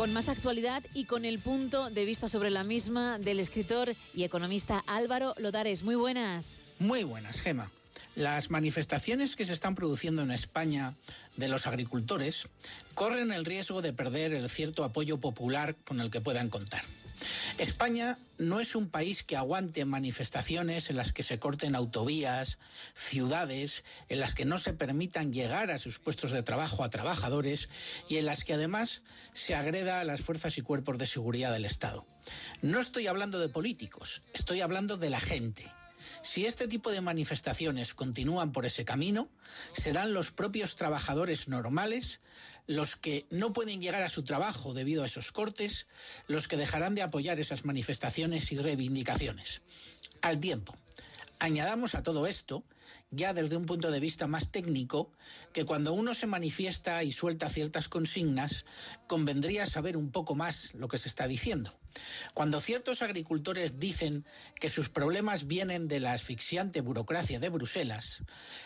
Con más actualidad y con el punto de vista sobre la misma del escritor y economista Álvaro Lodares. Muy buenas. Muy buenas, Gema. Las manifestaciones que se están produciendo en España de los agricultores corren el riesgo de perder el cierto apoyo popular con el que puedan contar. España no es un país que aguante manifestaciones en las que se corten autovías, ciudades, en las que no se permitan llegar a sus puestos de trabajo a trabajadores y en las que además se agreda a las fuerzas y cuerpos de seguridad del Estado. No estoy hablando de políticos, estoy hablando de la gente si este tipo de manifestaciones continúan por ese camino, serán los propios trabajadores normales los que no pueden llegar a su trabajo debido a esos cortes, los que dejarán de apoyar esas manifestaciones y reivindicaciones. Al tiempo, añadamos a todo esto ya desde un punto de vista más técnico, que cuando uno se manifiesta y suelta ciertas consignas, convendría saber un poco más lo que se está diciendo. Cuando ciertos agricultores dicen que sus problemas vienen de la asfixiante burocracia de Bruselas,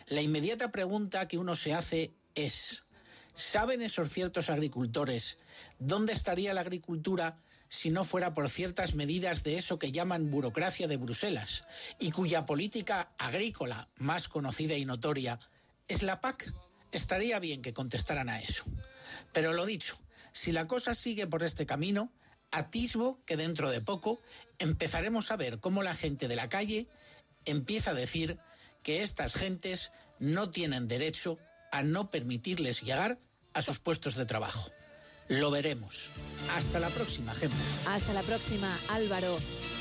la inmediata pregunta que uno se hace es, ¿saben esos ciertos agricultores dónde estaría la agricultura si no fuera por ciertas medidas de eso que llaman burocracia de Bruselas y cuya política agrícola más conocida y notoria es la PAC, estaría bien que contestaran a eso. Pero lo dicho, si la cosa sigue por este camino, atisbo que dentro de poco empezaremos a ver cómo la gente de la calle empieza a decir que estas gentes no tienen derecho a no permitirles llegar a sus puestos de trabajo. Lo veremos. Hasta la próxima, Gemma. Hasta la próxima, Álvaro.